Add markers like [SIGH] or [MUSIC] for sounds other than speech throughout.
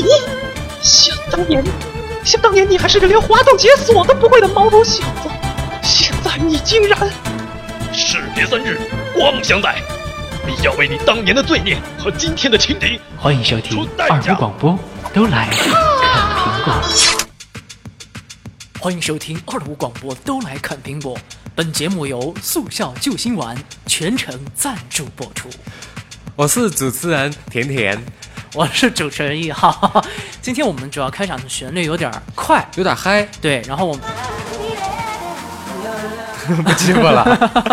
你，想当年，想当年你还是个连滑动解锁都不会的毛头小子，现在你竟然……士别三日，刮目相待。你要为你当年的罪孽和今天的轻敌，欢迎收听二五广播，都来看苹果。欢迎收听二五广播，都来看苹果。本节目由速效救心丸全程赞助播出。我是主持人甜甜，我是主持人一号。[LAUGHS] 今天我们主要开场的旋律有点快，有点嗨，对，然后我们 [LAUGHS] 不欺负了，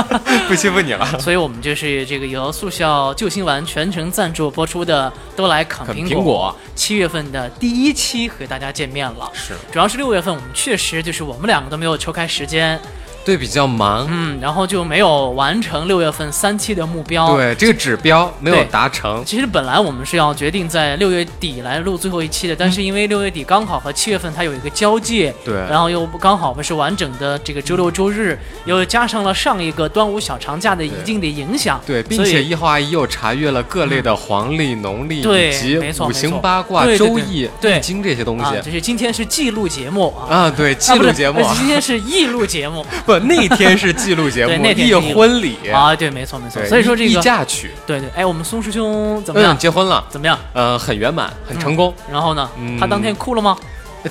[LAUGHS] 不欺负你了。所以我们就是这个由速效救心丸全程赞助播出的《都来啃苹果七月份的第一期和大家见面了。是主要是六月份我们确实就是我们两个都没有抽开时间，对，比较忙，嗯，然后就没有完成六月份三期的目标。对这个指标没有达成，其实本来我们是要决定在六月底来录最后一期的，但是因为六月底刚好和七月份它有一个交界，对。然后又刚好不是完整的这个周六周日，又加上了上一个端午小长假的一定的影响，对，并且一号阿姨又查阅了各类的黄历、农历以及五行八卦、周易、易经这些东啊，西就是今天是记录节目啊。啊，对，记录节目。呃今天是忆录节目 [LAUGHS] 不，那天是记录节目，忆那天是忆录婚礼，啊，对，没错没错。所以说这忆个，嫁娶，对对，哎，我们松师兄怎么样嗯，？结婚了，怎么样？呃，很圆满，很成功。然后呢？嗯他当天哭了吗？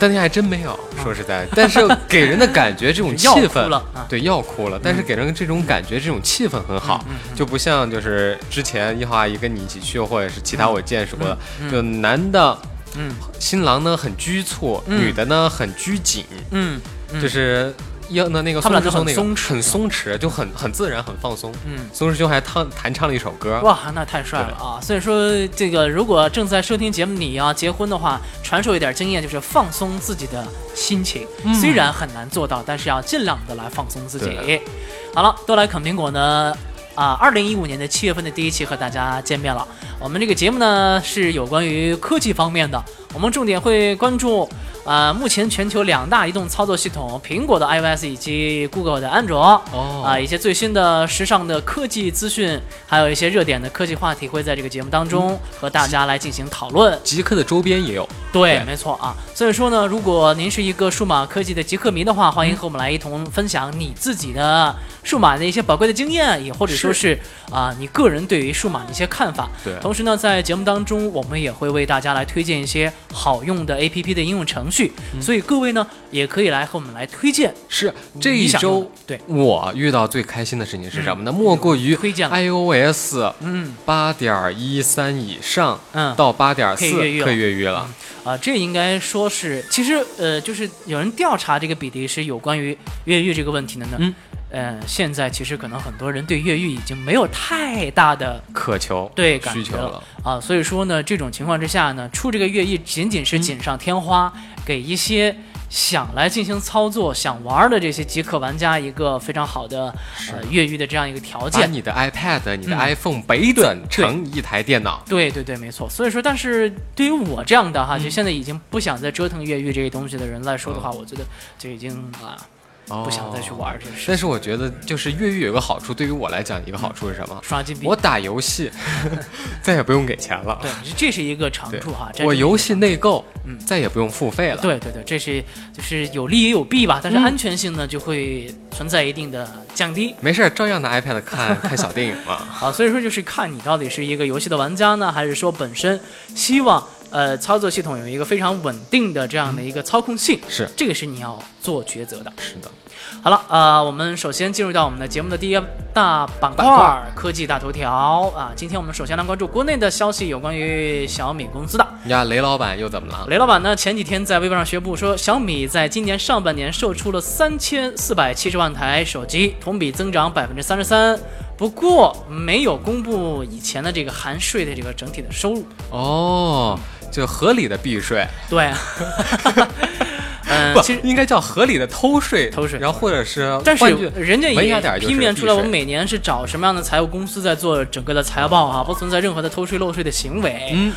当天还真没有，说实在，但是给人的感觉这种气 [LAUGHS] 氛对，要哭了，但是给人这种感觉，这种气氛很好，就不像就是之前一号阿姨跟你一起去，或者是其他我见识过的，就男的嗯新郎呢很拘促，嗯女的呢很拘谨，嗯嗯，就是要那那个他们俩松师兄那个就很松弛很松弛，就很很自然，很放松。嗯。松师兄还唱弹唱了一首歌，哇，那太帅了啊！所以说，这个如果正在收听节目你要结婚的话，传授一点经验，就是放松自己的心情。虽然很难做到，但是要尽量的来放松自己。好了，都来啃苹果呢。啊，二零一五年的七月份的第一期和大家见面了。我们这个节目呢是有关于科技方面的，我们重点会关注啊、目前全球两大移动操作系统，苹果的 iOS 以及 Google 的安卓。哦啊，一些最新的时尚的科技资讯，还有一些热点的科技话题，会在这个节目当中和大家来进行讨论。极客的周边也有，对，对没错啊。所以说呢，如果您是一个数码科技的极客迷的话，欢迎和我们来一同分享你自己的数码的一些宝贵的经验，也或者说是啊、你个人对于数码的一些看法。对同时呢，在节目当中，我们也会为大家来推荐一些好用的 APP 的应用程序，所以各位呢也可以来和我们来推荐是这一周对。我遇到最开心的事情是什么呢？莫过于推荐 iOS 嗯。八点一三以上嗯。到八点四可以越狱了。可以越狱了。啊，这应该说是，其实呃，就是有人调查这个比例是有关于越狱这个问题的呢。嗯，呃，现在其实可能很多人对越狱已经没有太大的渴求对感觉需求了，啊，所以说呢，这种情况之下呢，出这个越狱仅仅是锦上添花，给一些想来进行操作、想玩的这些极客玩家一个非常好的呃越狱的这样一个条把件。你的 iPad、你的嗯 iPhone 北转成一台电脑。对对对，没错。所以说，但是对于我这样的嗯哈，就现在已经不想再折腾越狱这些东西的人来说的话，我觉得就已经啊不想再去玩这些事。但是我觉得，就是越狱有个好处，对于我来讲，一个好处是什么？刷金币，我打游戏 [LAUGHS] 再也不用给钱了。对，这是一个长处哈。我游戏内购，嗯再也不用付费了。对对对，这是就是有利也有弊吧，但是嗯安全性呢就会存在一定的降低。没事儿，照样拿 iPad 看看小电影嘛。[LAUGHS] 啊，所以说就是看你到底是一个游戏的玩家呢，还是说本身希望呃操作系统有一个非常稳定的这样的一个操控性，是这个是你要做抉择的。是的，好了，呃，我们首先进入到我们的节目的第一大板块科技大头条啊。今天我们首先来关注国内的消息，有关于小米公司的。呀，雷老板又怎么了？雷老板呢，前几天在微博上宣布说，小米在今年上半年售出了三千四百七十万台手机，同比增长百分之三十三。不过没有公布以前的这个含税的这个整体的收入。哦，就合理的避税，对，[LAUGHS] 嗯，其实应该叫合理的偷税，偷税。然后或者是但是人家也文雅点儿就是批面出来，我们每年是找什么样的财务公司在做整个的财报啊，不存在任何的偷税漏税的行为。嗯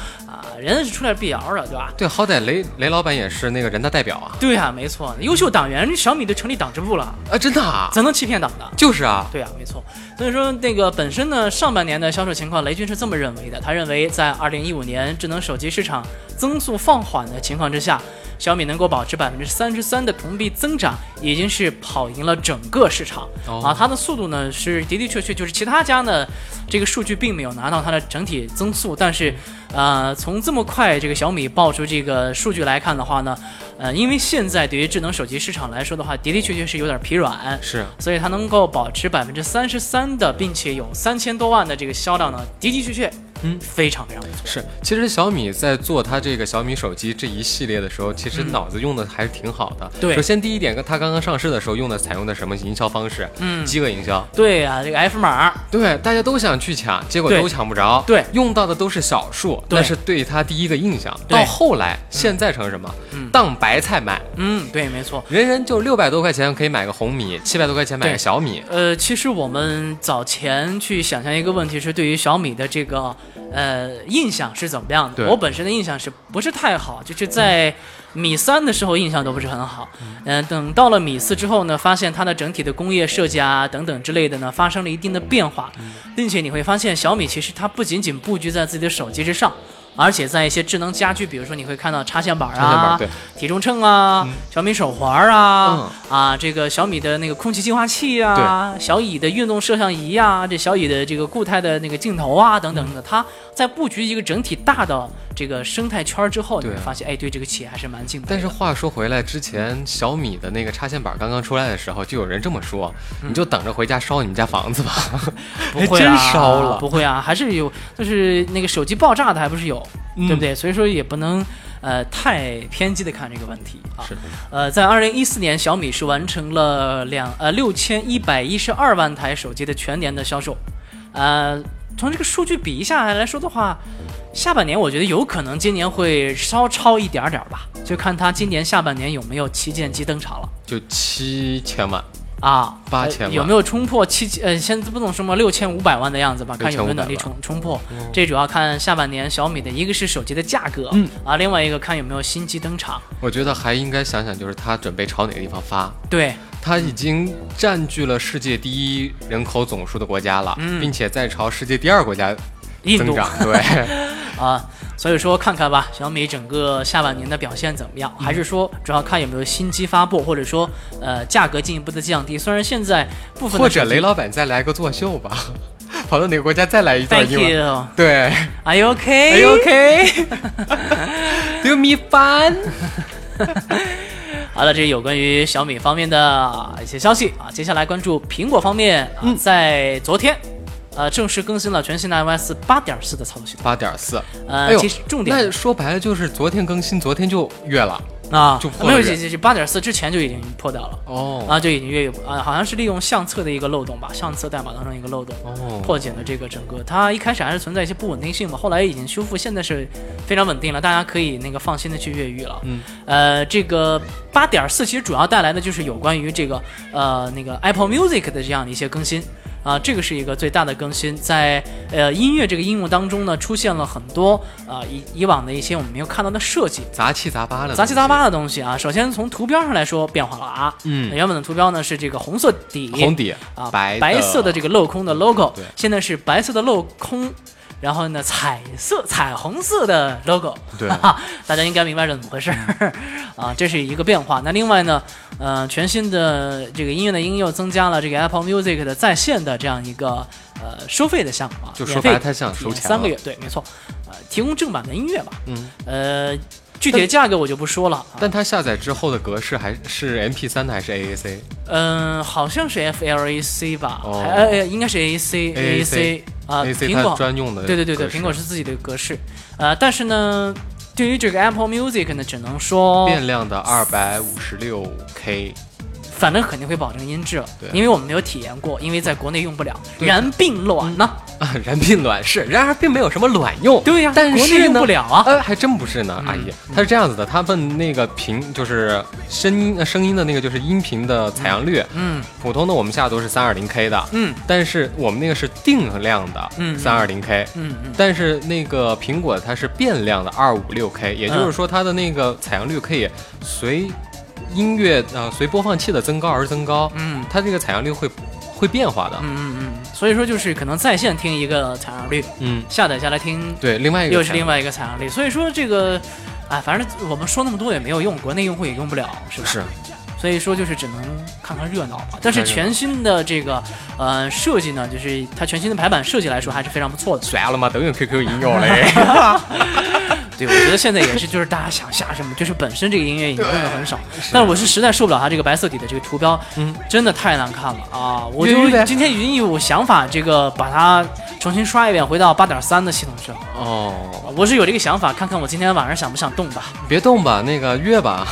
啊，人是出来辟谣的，对吧？对，好歹雷雷老板也是那个人大代表啊，对啊，没错，优秀党员，小米都成立党支部了，啊，真的啊，怎能欺骗党的？就是啊，对啊，没错。所以说，那个本身呢，上半年的销售情况，雷军是这么认为的。他认为，在二零一五年智能手机市场增速放缓的情况之下，小米能够保持百分之三十三的同比增长，已经是跑赢了整个市场、哦。啊。它的速度呢，是的的确确就是其他家呢，这个数据并没有拿到它的整体增速，但是，呃，从这么快这个小米爆出这个数据来看的话呢，呃，因为现在对于智能手机市场来说的话，的的确确是有点疲软，是。所以它能够保持百分之三十三的，并且有三千多万的这个销量呢，的的确确，嗯，非常非常不错。是，其实小米在做它这个小米手机这一系列的时候，其实脑子用的还是挺好的。嗯对首先第一点，它刚刚上市的时候用的采用的什么营销方式？嗯饥饿营销。对啊，这个 F 码，对，大家都想去抢，结果都抢不着。对用到的都是小数，对但是对它第一个印象，到后来现在成什么？嗯当白菜卖，嗯，对，没错。人人就六百多块钱可以买个红米，七百多块钱买个小米。呃，其实我们早前去想象一个问题是，对于小米的这个呃印象是怎么样的？我本身的印象是不是太好？就是在米三的时候印象都不是很好。嗯、等到了米四之后呢，发现它的整体的工业设计啊等等之类的呢，发生了一定的变化，并且你会发现小米其实它不仅仅布局在自己的手机之上。而且在一些智能家居，比如说你会看到插线板啊、对。体重秤啊、小米手环啊、嗯。啊，这个小米的那个空气净化器啊，小蚁的运动摄像仪啊，这小蚁的这个固态的那个镜头啊，等等的，它在布局一个整体大的这个生态圈之后，你会发现，哎，对这个企业还是蛮敬佩的。但是话说回来，之前小米的那个插线板刚刚出来的时候，就有人这么说：“你就等着回家烧你们家房子吧。[LAUGHS] 不会啊真烧了。不会啊，还是有，就是那个手机爆炸的还不是有，嗯对不对？所以说也不能呃太偏激的看这个问题啊。是的呃，在二零一四年，小米是完成了两呃六千一百一十二万台手机的全年的销售，呃。从这个数据比一下来说的话，下半年我觉得有可能今年会稍超一点点儿吧，就看它今年下半年有没有旗舰机登场了。”就七千万，啊，8000万呃有没有冲破七千呃，现在不懂什么六千五百万的样子吧？看有没有能力冲冲破。这主要看下半年小米的一个是手机的价格，嗯啊，另外一个看有没有新机登场。我觉得还应该想想，就是它准备朝哪个地方发。对，它已经占据了世界第一人口总数的国家了，嗯并且在朝世界第二国家增长。对，[LAUGHS] 啊，所以说看看吧，小米整个下半年的表现怎么样？还是说主要看有没有新机发布，或者说呃价格进一步的降低？虽然现在部分或者雷老板再来个作秀吧，[LAUGHS] 跑到哪个国家再来一段 Thank 英文。you，对 Are you okay？，Are you okay? [LAUGHS] Do me fun？好了，这是有关于小米方面的一些消息啊。接下来关注苹果方面啊，在昨天，呃，正式更新了全新的 iOS 八点四的操作系统。八点四。呃，哎其实重点那说白了就是昨天更新，昨天就越了。啊，就破没有，了这这这八点四之前就已经破掉了。哦啊，就已经越狱啊，好像是利用相册的一个漏洞吧，相册代码当中一个漏洞，哦破解了这个整个。它一开始还是存在一些不稳定性嘛，后来已经修复，现在是非常稳定了，大家可以那个放心的去越狱了。嗯，呃，这个八点四其实主要带来的就是有关于这个呃那个 Apple Music 的这样的一些更新。啊，这个是一个最大的更新，在呃音乐这个应用当中呢，出现了很多啊、以以往的一些我们没有看到的设计，杂七杂八的，杂七杂八。的东西啊。首先从图标上来说变化了啊，嗯原本的图标呢是这个红色底，红底啊，白白色的这个镂空的 logo，对现在是白色的镂空，然后呢彩色彩虹色的 logo，对。哈哈，大家应该明白是怎么回事儿。[LAUGHS] 啊，这是一个变化。那另外呢，呃，全新的这个音乐的应用增加了这个 Apple Music 的在线的这样一个呃收费的项目啊，就说白了它像收钱了。三个月，对，没错，呃，提供正版的音乐吧，嗯，呃，具体的价格我就不说了，啊但它下载之后的格式还是 MP 3的还是 AAC？嗯，好像是 FLAC 吧，哦。还应该是 AAC AAC 啊，苹果。专用的对对对对，苹果是自己的格式，呃，但是呢，对于这个 Apple Music 呢，只能说变量的二百五十六 K 反正肯定会保证音质对，因为我们没有体验过，因为在国内用不了，对。然并卵呢。啊，然并卵是，然而并没有什么卵用。对呀但是用呢不了啊。呃，还真不是呢，嗯。阿姨，它是这样子的，他们那个频就是声音呃声音的那个就是音频的采样率，嗯。普通的我们下都是三二零 K 的，嗯。但是我们那个是定量的嗯三二零 K，嗯嗯，但是那个苹果它是变量的二五六 K，也就是说它的那个采样率可以随音乐呃随播放器的增高而增高，嗯。它这个采样率会会变化的，嗯嗯嗯，所以说就是可能在线听一个采样率，嗯，下载下来听对，另外一个又是另外一个采样率，所以说这个，哎，反正我们说那么多也没有用，国内用户也用不了，是不？是。所以说就是只能看看热闹吧。但是全新的这个呃设计呢，就是它全新的排版设计来说还是非常不错的。算了嘛，都用 QQ 音乐嘞。[LAUGHS] [LAUGHS] 对，我觉得现在也是，就是大家想下什么，就是本身这个音乐已经用的很少，但是我是实在受不了它这个白色底的这个图标，嗯，真的太难看了啊！我就今天已经有想法，这个把它重新刷一遍，回到八点三的系统上。哦，我是有这个想法，看看我今天晚上想不想动吧。别动吧，那个越吧，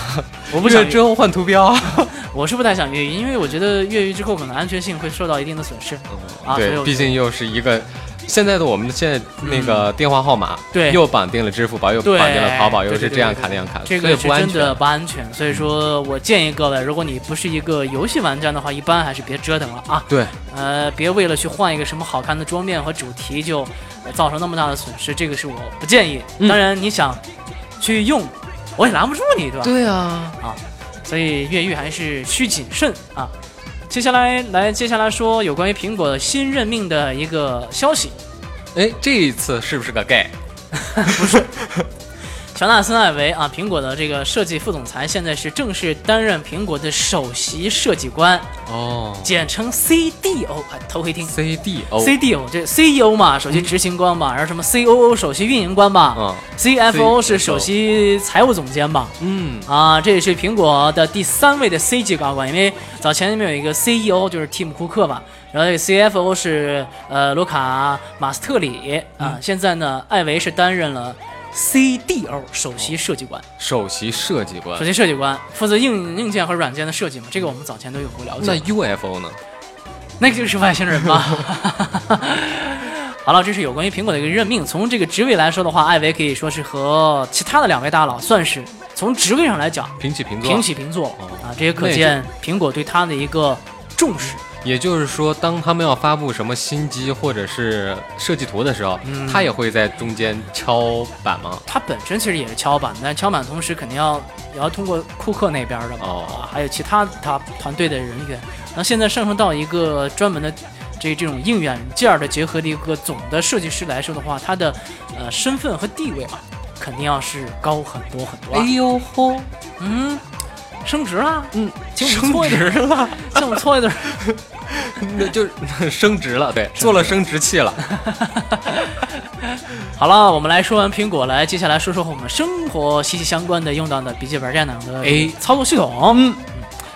我不想越之后换图标。[LAUGHS] 我是不太想越狱，因为我觉得越狱之后可能安全性会受到一定的损失。啊对，毕竟又是一个。现在的我们现在那个电话号码，对又绑定了支付宝，又绑定了淘宝，又是这样卡那样卡，这个是真的全。不安全，所以说我建议各位，如果你不是一个游戏玩家的话，一般还是别折腾了啊。对，呃，别为了去换一个什么好看的桌面和主题就呃造成那么大的损失，这个是我不建议。嗯当然，你想去用，我也拦不住你，对吧？对啊啊，所以越狱还是需谨慎啊。接下来来，接下来说有关于苹果新任命的一个消息。哎，这一次是不是个 gay？[LAUGHS] [LAUGHS] 乔纳森·艾维啊，苹果的这个设计副总裁，现在是正式担任苹果的首席设计官，哦。简称 CDO，啊，头回听。，CDO，CDO 这 CEO 嘛，首席执行官嘛，然后什么 COO 首席运营官吧嗯，CFO 是首席财务总监吧，嗯，啊，这也是苹果的第三位的 C 级高管，因为早前里面有一个 CEO 就是蒂姆·库克吧，然后这个 CFO 是呃卢卡·马斯特里啊，现在呢，艾维是担任了 CDO 首席设计官，首席设计官首。席设计官负责硬硬件和软件的设计嘛，这个我们早前都有过了解。那 UFO 呢？那个就是外星人吧。[LAUGHS] 好了，这是有关于苹果的一个任命。从这个职位来说的话，艾维可以说是和其他的两位大佬算是从职位上来讲平起平坐。平起平坐哦啊，这也可见苹果对他的一个重视。也就是说，当他们要发布什么新机或者是设计图的时候，嗯他也会在中间敲板吗？他本身其实也是敲板，但敲板同时肯定要也要通过库克那边的嘛，还有其他他团队的人员。那现在上升到一个专门的这这种硬软件的结合的一个总的设计师来说的话，他的呃身份和地位嘛，肯定要是高很多很多啊。呦吼，嗯，升职了，嗯，请我们搓一顿，了，请我们搓一顿。[LAUGHS] 那就是 [LAUGHS] 升职了，对，做了升职器了。[LAUGHS] 好了，我们来说完苹果，来接下来说说和我们生活息息相关的用到的笔记本电脑的哎。操作系统。嗯，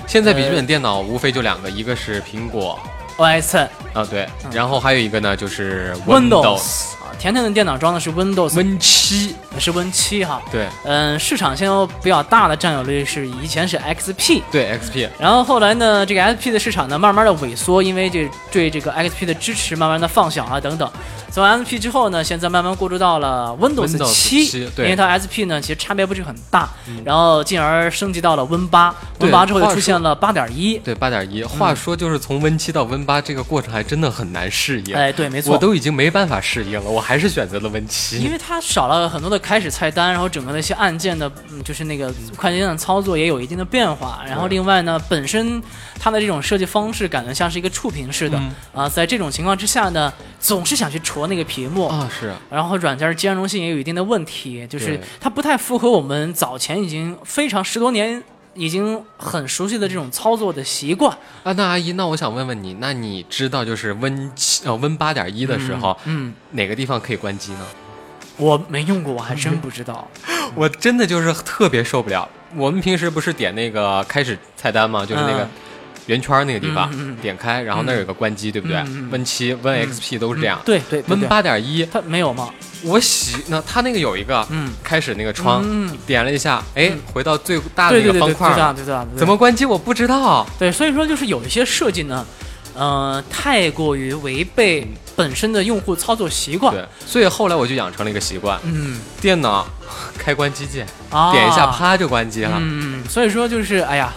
现在笔记本电脑无非就两个，一个是苹果 OS 啊，对，然后还有一个呢就是 Windows 啊，甜甜的电脑装的是 Windows Win 七，是 Win 七哈。对嗯，市场现在比较大的占有率是以前是 XP，对 XP，然后后来呢，这个 XP 的市场呢慢慢的萎缩，因为这对这个 XP 的支持慢慢的放小啊等等。从 XP 之后呢，现在慢慢过渡到了 Windows 七，7对因为它 XP 呢其实差别不是很大，然后进而升级到了 Win 八，Win 八之后又出现了八点一。对八点一。话说就是从 Win 七到 Win 八这个过程还真的很难适应，哎，对，没错，我都已经没办法适应了，我还是选择了 Win 因。为它少了很多的开始菜单，然后整个的一些按键的，嗯，就是那个快捷键的操作也有一定的变化。然后另外呢，本身它的这种设计方式感觉像是一个触屏式的、嗯啊，在这种情况之下呢，总是想去戳那个屏幕。啊，是然后软件兼容性也有一定的问题，就是它不太符合我们早前已经非常十多年已经很熟悉的这种操作的习惯。啊，那阿姨，那我想问问你，那你知道就是 Win 七呃 Win 八点一的时候，嗯，哪个地方可以关机呢？我没用过，我还真不知道。[LAUGHS] 我真的就是特别受不了。我们平时不是点那个开始菜单吗？就是那个嗯圆圈那个地方，嗯嗯嗯点开，然后那儿有个关机，对不对嗯嗯嗯？Win 七、Win XP 都是这样。对对对 Win 对，八点一，它没有吗？我喜那它那个有一个，嗯，开始那个窗，嗯点了一下，哎，回到最大的那个方块对对的，对的怎么关机我不知道。对？所以说就是有一些设计呢，呃，太过于违背本身的用户操作习惯。对，所以后来我就养成了一个习惯，嗯，电脑开关机键，啊，点一下，啪就关机了。嗯，所以说就是哎呀，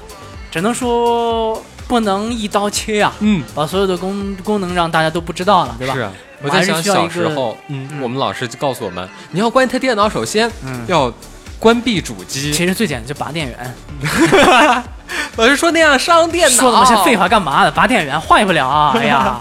只能说不能一刀切啊，嗯，把所有的功功能让大家都不知道了，对吧？是啊。我在想小时候，嗯，嗯我们老师就告诉我们，你要关台电脑，首先嗯，要关闭主机。其实最简单就拔电源，[LAUGHS] 老师说那样伤电脑，说那么些废。话干嘛的？拔电源换不了啊！[LAUGHS] 哎呀，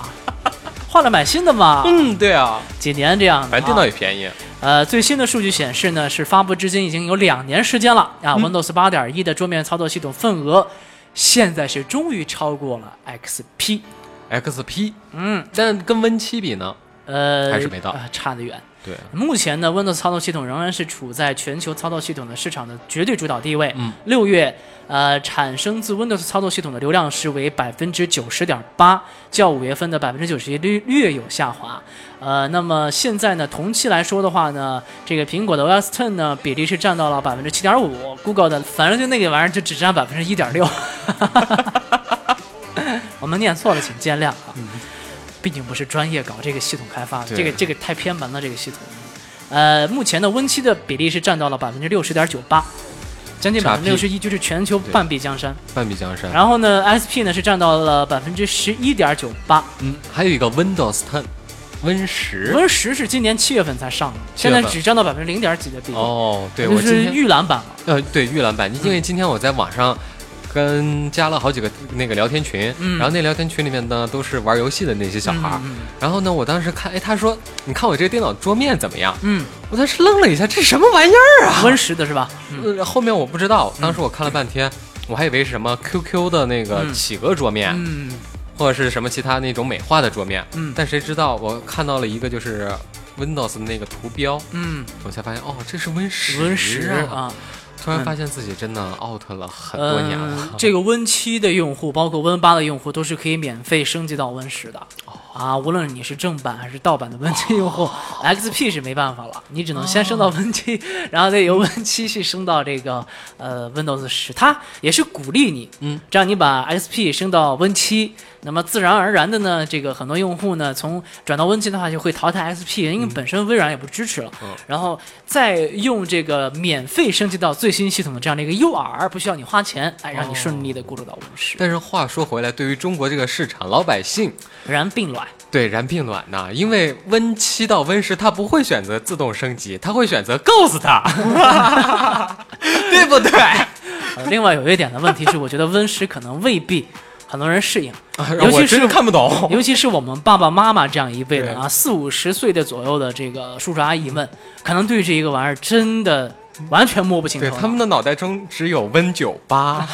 换了买新的嘛，嗯，对啊，几年这样。反正电脑也便宜。呃，最新的数据显示呢，是发布至今已经有两年时间了啊。嗯 Windows 八点一的桌面操作系统份额，现在是终于超过了 XP。XP，嗯，但跟 Win 七比呢？呃，还是没到呃差得远。对，目前呢，Windows 操作系统仍然是处在全球操作系统的市场的绝对主导地位。嗯，六月，呃，产生自 Windows 操作系统的流量是为百分之九十点八，较五月份的百分之九十一略略有下滑。呃，那么现在呢，同期来说的话呢，这个苹果的 OS Ten 呢比例是占到了百分之七点五，Google 的反正就那个玩意儿就只占百分之一点六。[LAUGHS] 我们念错了，请见谅啊。毕竟不是专业搞这个系统开发的，这个这个太偏门了，这个系统。呃，目前的 Win 七的比例是占到了百分之六十点九八，将近百分之六十一，就是全球半壁江山。半壁江山。然后呢，SP 呢是占到了百分之十一点九八嗯，还有一个 Windows 10，Win 十。，Win 十是今年七月份才上的，现在只占到百分之零点几的比例，哦，对，就是我今天预览版了。呃，对预览版，因为今天我在网上跟加了好几个那个聊天群，嗯。然后那聊天群里面呢都是玩游戏的那些小孩儿，嗯然后呢，我当时看，哎，他说，你看我这个电脑桌面怎么样？嗯。我当时愣了一下，这什么玩意儿啊？，Win 十的是吧？嗯。呃后面我不知道，当时我看了半天，我还以为是什么 QQ 的那个嗯。企鹅桌面，嗯。或者是什么其他那种美化的桌面，嗯。但谁知道我看到了一个就是 Windows 的那个图标，嗯。我才发现哦，这是 Win 十，Win 十啊！啊。突然发现自己真的 out 了很多年了。嗯。这个 Win 七的用户，包括 Win 八的用户，都是可以免费升级到 Win 十的。哦啊，无论你是正版还是盗版的 Win 七用户、x p 是没办法了，你只能先升到 Win 七、[LAUGHS] 然后再由 Win 七去升到这个呃 Windows 十。它也是鼓励你，嗯，这样你把 XP 升到 Win 七，那么自然而然的呢，这个很多用户呢，从转到 Win 七的话就会淘汰 XP，因为本身微软也不支持了，嗯。然后再用这个免费升级到最新系统的这样的一个 UR，不需要你花钱，哎，让你顺利的过渡到 Win 十，但是话说回来，对于中国这个市场，老百姓然并卵。对然并卵呐，因为 Win 七到 Win 十，它不会选择自动升级，它会选择告诉他 [LAUGHS] 对不对？呃另外有一点的问题是，我觉得 Win 十可能未必很多人适应，尤其是看不懂。[LAUGHS] 尤其是我们爸爸妈妈这样一辈的啊，四五十岁的左右的这个叔叔阿姨们，可能对这一个玩意儿真的完全摸不清楚。对他们的脑袋中只有 Win 九八，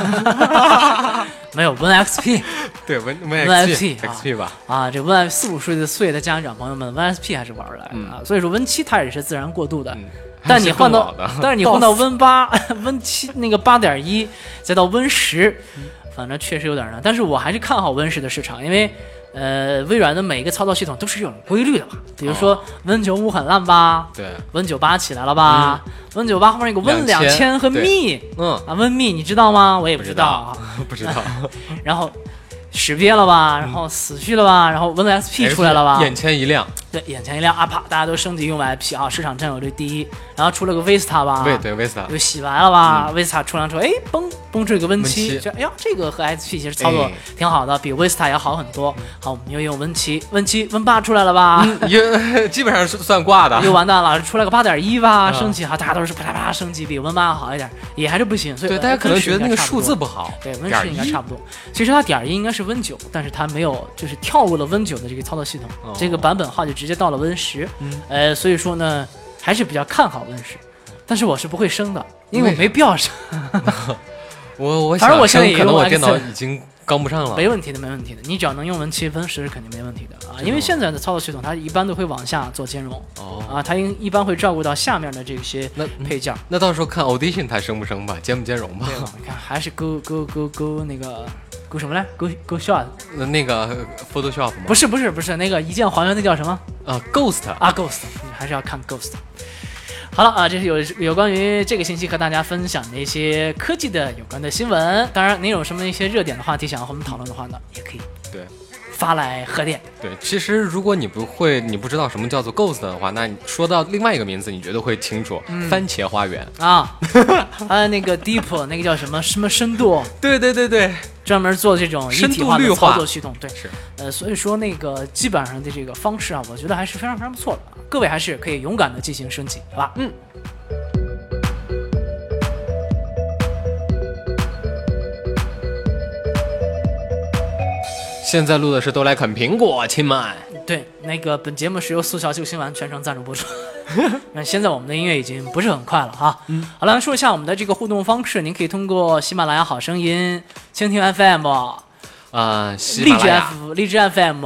[LAUGHS] 没有 Win XP [LAUGHS] 对 Win Win Win XP XP 啊。XP 吧，啊，这 Win 四五十岁的家长朋友们，Win XP 还是玩儿来的啊。所以说 Win 七它也是自然过渡的。嗯。但你换到但是你换到 Win 八、Win 七那个八点一，再到 Win 十，反正确实有点难。但是我还是看好 Win 十的市场，因为呃，微软的每一个操作系统都是有规律的嘛。比如说 Win 九五很烂吧对，，Win 九八起来了吧，Win 九八后面有个 Win 两千和对 Me 嗯，啊，Win Me 你知道吗？我也不不知知道啊。不知道，[LAUGHS] 然后识别了吧，然后死去了吧，然后 Win S P 出来了吧？眼前一亮，对，眼前一亮啊，啪，大家都升级用 IP 啊，市场占有率第一。然后出了个 Vista 吧，对对 Vista，又洗白了吧、v i s t a 出来之后，哎，嘣嘣出一个 Win 七，Win7 哎呀，这个和 SP 其实操作哎挺好的，比 Vista 要好很多。好，我们又用 Win 七，Win 七 Win 八出来了吧？也 [LAUGHS] 基本上是算挂的。又完蛋了，出来个八点一吧，啊升级哈，大家都是啪啪啪升级，比 Win 八好一点，也还是不行。所以对，大家可能觉得那个数字不。好，对，Win 点十应该差不多。其实它点儿一应该是 Win 九，但是它没有，就是跳过了 Win 九的这个操作系统，哦这个版本号就直接到了 Win 十。嗯呃，所以说呢，还是比较看好 Win 十，但是我是不会升的，因为我没必要升。[LAUGHS] 我我反正我现在可能我电脑已经刚不上了。没问题的，没问题的。你只要能用 Win 七、Win 十，肯定没问题的啊。因为现在的操作系统，它一般都会往下做兼容哦，啊，它应一般会照顾到下面的这些那配件儿。那到时候看 Audition 它升不升吧，兼不兼容吧？对吧？你看，还是 Go Go Go Go 那个 Go 什么来？Go Go Shot？那那个 Photoshop 吗？不是不是不是，那个一键还原那叫什么啊，Ghost 啊？Ghost，你还是要看 Ghost。好了啊，这是有有关于这个星期和大家分享的一些科技的有关的新闻。当然，您有什么一些热点的话题想要和我们讨论的话呢，也可以对发来贺电。对，其实如果你不会，你不知道什么叫做 Ghost 的话，那你说到另外一个名字，你绝对会清楚，番茄花园。啊，[LAUGHS] 还有那个 Deep 那个叫什么什么深度，对对对对，专门做这种一深体化的度绿化操作系统。对，是。呃，所以说那个基本上的这个方式啊，我觉得还是非常非常不错的。各位还是可以勇敢的进行升级，好吧？嗯。现在录的是都来啃苹果，亲们。对，那个本节目是由速效救心丸全程赞助播出。[LAUGHS] 那现在我们的音乐已经不是很快了哈。嗯。好了，说一下我们的这个互动方式，您可以通过喜马拉雅好声音、蜻蜓 FM、啊，喜荔枝 F、荔枝 FM，、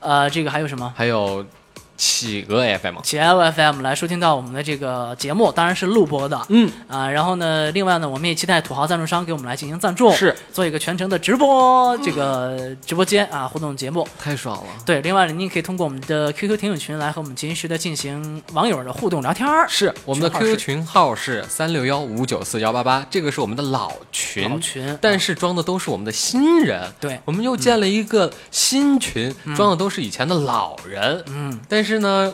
呃，这个还有什么？还有企鹅 FM。企鹅 FM 来收听到我们的这个节目，当然是录播的。嗯啊，然后呢，另外呢，我们也期待土豪赞助商给我们来进行赞助，是做一个全程的直播这个直播间啊互动节目。太爽了。对，另外呢，您也可以通过我们的 QQ 听友群来和我们及时的进行网友的互动聊天儿。是我们的 QQ 群号是三六幺五九四幺八八，这个是我们的老群，老群但是装的都是我们的新人。对我们又建了一个新群，装的都是以前的老人。嗯，但是呢，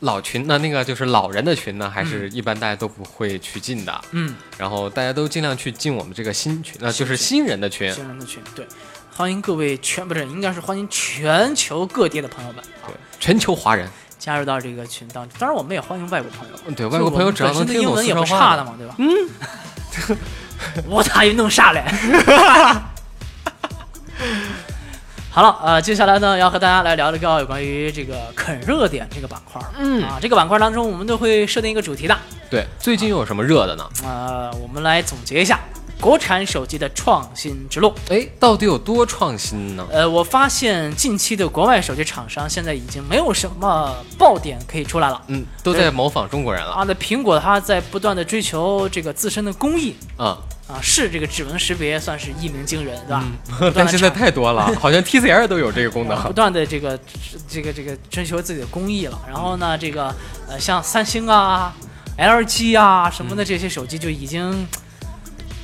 老群呢，那个就是老人的群呢，还是一般大家都不会去进的。嗯，然后大家都尽量去进我们这个新群，那就是新人的群。新人的群，对，欢迎各位全不是，应该是欢迎全球各地的朋友们啊对，全球华人。加入到这个群当中。当然，我们也欢迎外国朋友。嗯对，外国朋友只要能听懂英文也不差的嘛，对吧？嗯，[LAUGHS] 我咋又弄啥嘞？[LAUGHS] 好了，呃，接下来呢，要和大家来聊一个有关于这个啃热点这个板块。嗯啊，这个板块当中，我们都会设定一个主题的。对，最近有什么热的呢？呃，我们来总结一下国产手机的创新之路。哎，到底有多创新呢？呃，我发现近期的国外手机厂商现在已经没有什么爆点可以出来了。嗯，都在模仿中国人了。啊，那苹果它在不断的追求这个自身的工艺啊、啊，是这个指纹识别算是一鸣惊人，对吧？[LAUGHS] 但现在太多了，[LAUGHS] 好像 TCL 都有这个功能。不断的这个这个这个追求自己的工艺了。然后呢，这个呃像三星啊、LG 啊什么的这些手机就已经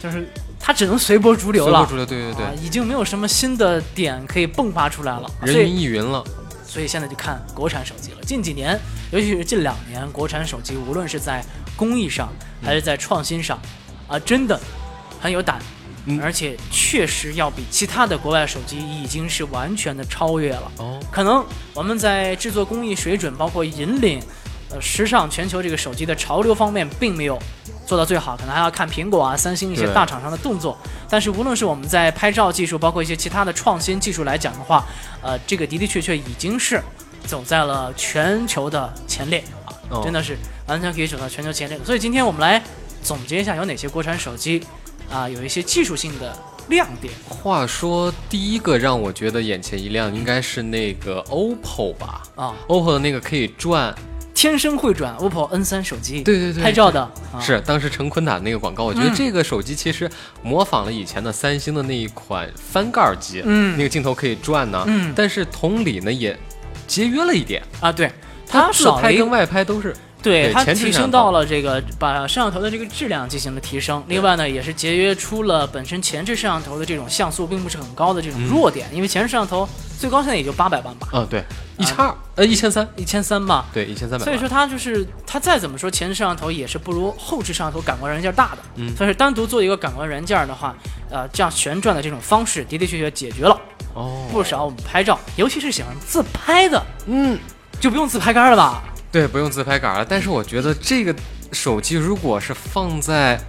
就是它只能随波逐流了随波。逐流，对对对，啊，已经没有什么新的点可以迸发出来了，人云亦云了。所以现在就看国产手机了。近几年，尤其是近两年，国产手机无论是在工艺上还是在创新上，啊，真的很有胆，嗯而且确实要比其他的国外手机已经是完全的超越了。哦，可能我们在制作工艺水准，包括引领呃时尚全球这个手机的潮流方面，并没有做到最好，可能还要看苹果啊、三星一些大厂商的动作。但是无论是我们在拍照技术，包括一些其他的创新技术来讲的话，呃，这个的的确确已经是走在了全球的前列啊，哦真的是完全可以走到全球前列。所以今天我们来总结一下有哪些国产手机啊、有一些技术性的亮点。话说第一个让我觉得眼前一亮，应该是那个 OPPO 吧啊？OPPO 的那个可以转，天生会转 OPPO N 三手机，对对对拍照的啊。是当时陈坤打的那个广告，我觉得嗯。这个手机其实模仿了以前的三星的那一款翻盖机，嗯。那个镜头可以转呢，嗯。但是同理呢也节约了一点，啊，对，它自拍跟外拍都是对它提升到了这个把摄像头的这个质量进行了提升，另外呢也是节约出了本身前置摄像头的这种像素并不是很高的这种弱点，因为前置摄像头最高现在也就八百万吧，嗯对，一千二呃一千三，一千三吧。对一千三百，所以说它就是它再怎么说前置摄像头也是不如后置摄像头感光元件大的，嗯。所以说单独做一个感光元件的话，呃，这样旋转的这种方式的的确确解决了哦，不少我们拍照，尤其是喜欢自拍的，嗯。就不用自拍杆了吧？对，不用自拍杆了。但是我觉得这个手机如果是放在，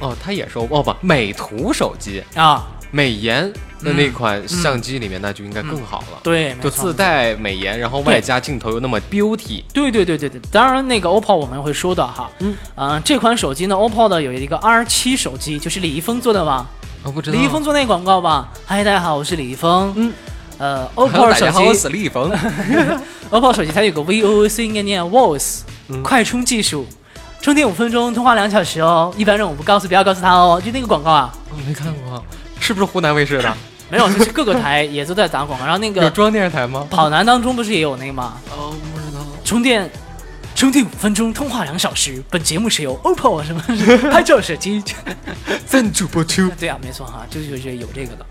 哦，它也是哦不，美图手机、啊，美颜的那款相机里面，那就应该更好了。对，就自带美颜，然后外加镜头又那么 beauty，对对对对对，当然那个 OPPO 我们会说的哈，嗯，啊、这款手机呢，OPPO 的有一个 R 7手机，就是李易峰做的吧？我、不知道。李易峰做那广告吧？嗨，大家好，我是李易峰。嗯，呃我手机是李易峰。[LAUGHS] OPPO 手机它有个 VOOC 应该念 Voice、嗯快充技术，充电五分钟，通话两小时哦。一般人我不告诉，不要告诉他哦。就那个广告啊，我没看过，是不是湖南卫视的？没有，就是各个台也都在打广告。然后那个有中央电视台吗？跑男当中不是也有那个吗？哦，不知道。充电充电五分钟，通话两小时。本节目是由 OPPO 什么 [LAUGHS] 拍照手机赞助播出。[LAUGHS] 对啊，没错哈，就就是有这个的。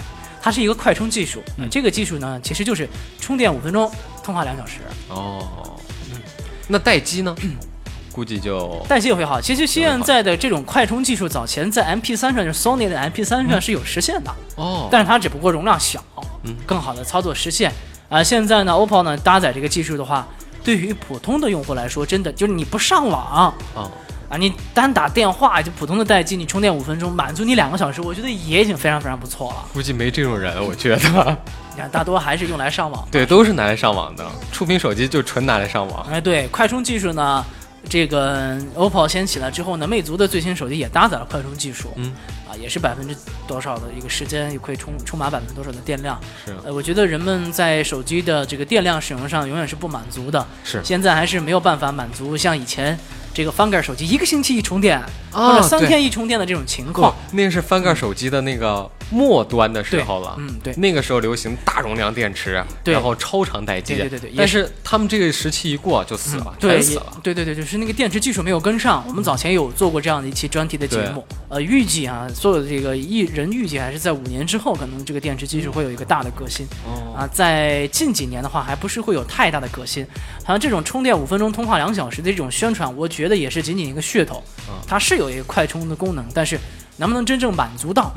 它是一个快充技术，嗯，这个技术呢，其实就是充电五分钟，通话两小时。哦，嗯那待机呢？[CLEARS THROAT] 估计就待机也会好。其实现在的这种快充技术，早前在 MP 三上，就是 Sony 的 MP 三上是有实现的，哦，但是它只不过容量小，嗯更好的操作实现。啊、现在呢，OPPO 呢搭载这个技术的话，对于普通的用户来说，真的就是你不上网啊，啊，你单打电话就普通的待机，你充电五分钟，满足你两个小时，我觉得也已经非常非常不错了。估计没这种人，我觉得。你看，大多还是用来上网。对，都是拿来上网的，触屏手机就纯拿来上网。哎，对，快充技术呢，这个 OPPO 先起来之后呢，魅族的最新手机也搭载了快充技术，嗯，啊，也是百分之多少的一个时间也可以充充满百分之多少的电量。是呃，我觉得人们在手机的这个电量使用上永远是不满足的，是现在还是没有办法满足像以前这个翻盖手机一个星期一充电，啊或者三天一充电的这种情况。，那个是翻盖手机的那个末端的时候了。嗯，对，那个时候流行大容量电池，对然后超长待机。对对对对但是他们这个时期一过就死了，对，死了。对对对，就是那个电池技术没有跟上。我们早前有做过这样的一期专题的节目，呃，预计啊，所有的这个预人预计还是在五年之后，可能这个电池技术会有一个大的革新。哦，啊，在近几年的话，还不是会有太大的革新。好像这种充电五分钟、通话两小时的这种宣传，我觉得也是仅仅一个噱头嗯。它是有一个快充的功能，但是能不能真正满足到，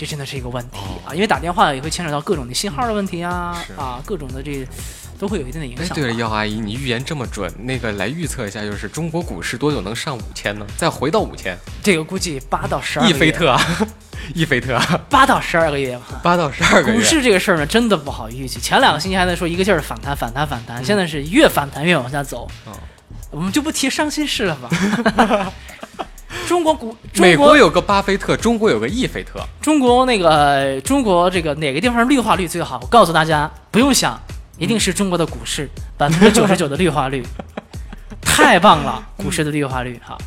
这真的是一个问题啊。因为打电话也会牵扯到各种的信号的问题啊，啊，各种的这都会有一定的影哎，响。对了，姚阿姨，你预言这么准，那个来预测一下，就是中国股市多久能上五千呢？再回到五千，这个估计八到十二伊菲特啊，伊菲特啊，八到十二个月吧。八到十二个月。股市这个事儿呢，真的不好预计。前两个星期还在说一个劲儿反弹、反弹、反弹，现在是越反弹越往下走。哦我们就不提伤心事了吧。[LAUGHS] 中国股，中美国有个巴菲特，中国有个易菲特。中国那个中国这个哪个地方绿化率最好？我告诉大家，不用想，一定是中国的股市，[LAUGHS] 百分之九十九的绿化率，太棒了，[LAUGHS] 股市的绿化率哈。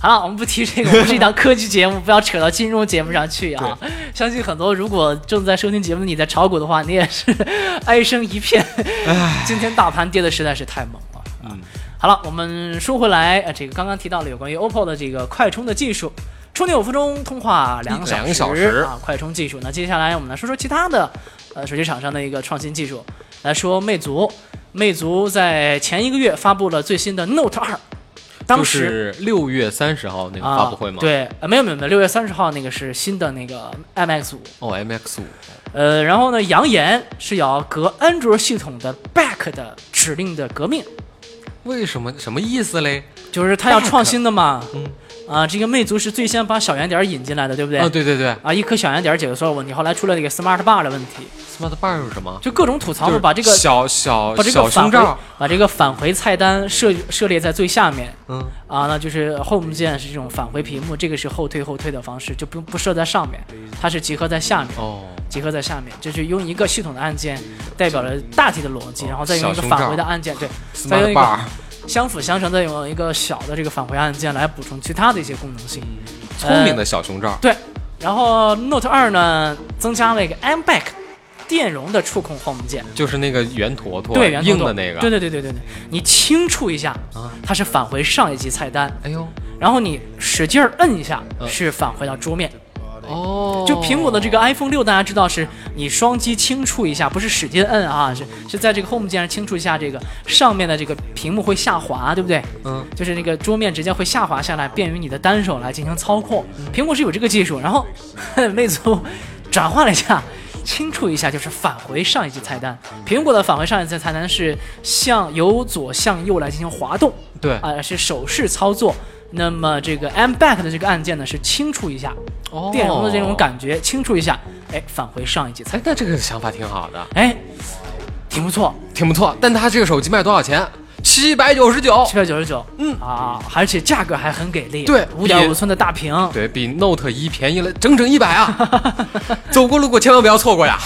好了，我们不提这个，我们是一档科技节目，[LAUGHS] 不要扯到金融节目上去啊！相信很多如果正在收听节目的你在炒股的话，你也是哀声一片。今天大盘跌的实在是太猛了。嗯，好了，我们说回来，呃，这个刚刚提到了有关于 OPPO 的这个快充的技术，充电五分钟，通话两个小时两个小时啊，快充技术。那接下来我们来说说其他的，呃，手机厂商的一个创新技术。来说魅族，魅族在前一个月发布了最新的 Note 二，当就时。是六月三十号那个啊，发布会吗？，对，呃，没有没有没有，六月三十号那个是新的那个 MX 五，哦，MX 五，呃，然后呢，扬言是要革安卓系统的 Back 的指令的革命，为什么？什么意思嘞？就是他要创新的嘛。嗯啊，这个魅族是最先把小圆点引进来的，对不对？啊，对对对啊，一颗小圆点解决所有问题，后来出了这个 Smart Bar 的问题，，Smart Bar 是什么？就各种吐槽就是，把这个小小把这个小返回，把这个返回菜单设设列在最下面嗯，啊，那就是 Home 键是这种返回屏幕，这个是后退后退的方式，就不不设在上面，它是集合在下面。哦，集合在下面，就是用一个系统的按键代表了大体的逻辑，哦然后再用一个返回的按键，对，再用一个相辅相成再用一个小的这个返回按键来补充其他的一些功能性。聪明的小胸罩，对，然后 Note 二呢增加了一个 M Back 电容的触控 Home 键，就是那个圆坨坨，对，硬的那个，对对对对对对，你轻触一下啊，它是返回上一级菜单，哎呦，然后你使劲摁一下嗯是返回到桌面。哦，就苹果的这个 iPhone 六，大家知道是你双击轻触一下，不是使劲摁啊，是是在这个 Home 键上轻触一下，这个上面的这个屏幕会下滑，对不对？嗯，就是那个桌面直接会下滑下来，便于你的单手来进行操控。苹果是有这个技术，然后 [LAUGHS] 魅族转换了一下，轻触一下就是返回上一级菜单。苹果的返回上一级菜单是向由左向右来进行滑动，对，啊、是手势操作。那么这个 M Back 的这个按键呢是轻触一下，哦电容的这种感觉，轻触一下，哎，返回上一级菜哎，那这个想法挺好的，哎，挺不错，挺不错。但它这个手机卖多少钱？七百九十九七，百九十九，嗯啊，而且价格还很给力，对比五点五寸的大屏，对比 Note 一便宜了整整一百啊！[LAUGHS] 走过路过千万不要错过呀！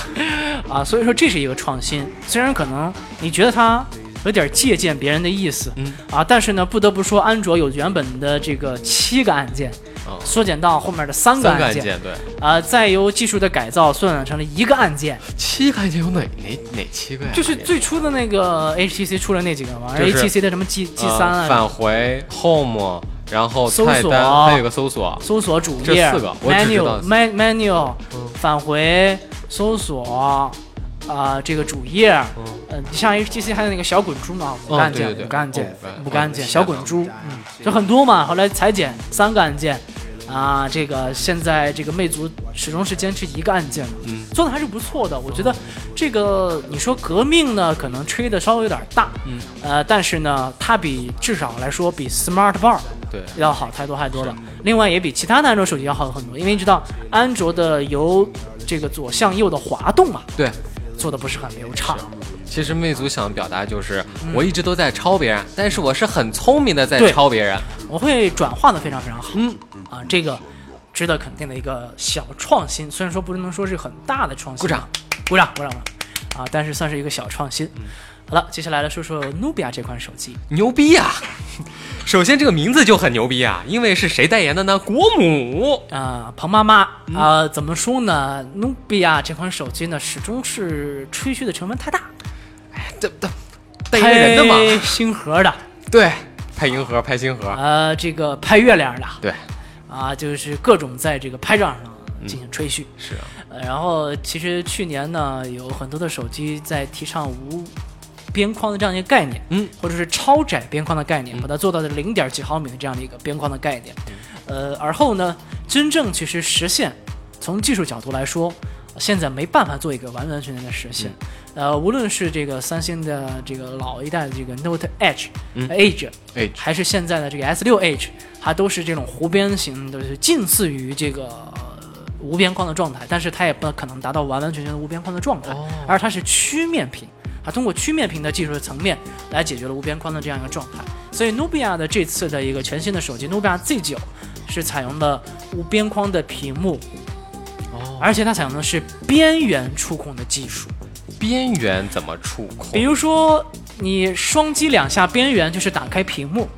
啊，所以说这是一个创新。虽然可能你觉得它有点借鉴别人的意思，嗯。啊，但是呢，不得不说，安卓有原本的这个七个按键，哦。缩减到后面的三个按键，按键，对，啊、再由技术的改造缩短成了一个按键，七个按键有哪哪哪七个呀？就是最初的那个 HTC 出了那几个嘛、就是 h t c 的什么 G G 三啊，呃返回 Home，然后搜索。菜单，还有个搜索，搜索主这页四个 menu menu 返回搜索啊、这个主页，嗯、你像 HTC 还有那个小滚珠嘛，五个按键，五个按键哦，五个按键，哦小滚珠，嗯，就很多嘛。后来裁剪三个按键，啊，这个现在这个魅族始终是坚持一个按键嘛，嗯做的还是不错的。我觉得这个你说革命呢，可能吹的稍微有点大，嗯，呃，但是呢，它比至少来说比 Smart Bar 对，要好太多太多了。另外也比其他的安卓手机要好很多，因为你知道安卓的由这个左向右的滑动嘛，对。做的不是很流畅。其实魅族想表达就是，我一直都在抄别人，但是我是很聪明的在抄别人。我会转化的非常非常好，嗯。啊，这个值得肯定的一个小创新，虽然说不能说是很大的创新，鼓掌，鼓掌，鼓掌，啊，但是算是一个小创新。好了，接下来来说说努比亚这款手机，牛逼呀、[LAUGHS] 首先这个名字就很牛逼啊，因为是谁代言的呢？国母。啊，彭妈妈。啊、怎么说呢？努比亚这款手机呢，始终是吹嘘的成分太大，哎这这代言人的嘛，星河的，对，拍银河，拍星河，呃，这个拍月亮的，对，啊，就是各种在这个拍照上进行吹嘘。是啊，呃，然后其实去年呢，有很多的手机在提倡无边框的这样一个概念，嗯，或者是超窄边框的概念，把它做到了零点几毫米的这样的一个边框的概念。呃，而后呢，真正其实实现，从技术角度来说，现在没办法做一个完完全全的实现。呃，无论是这个三星的这个老一代的这个 Note Edge、嗯。Edge，哎，还是现在的这个 S 六 Edge，它都是这种弧边形的，是近似于这个呃无边框的状态，但是它也不可能达到完完全全的无边框的状态，哦。而它是曲面屏，它通过曲面屏的技术层面来解决了无边框的这样一个状态。所以 Nubia 的这次的一个全新的手机 Nubia Z 九是采用了无边框的屏幕，哦，而且它采用的是边缘触控的技术。边缘怎么触控？比如说，你双击两下边缘就是打开屏幕，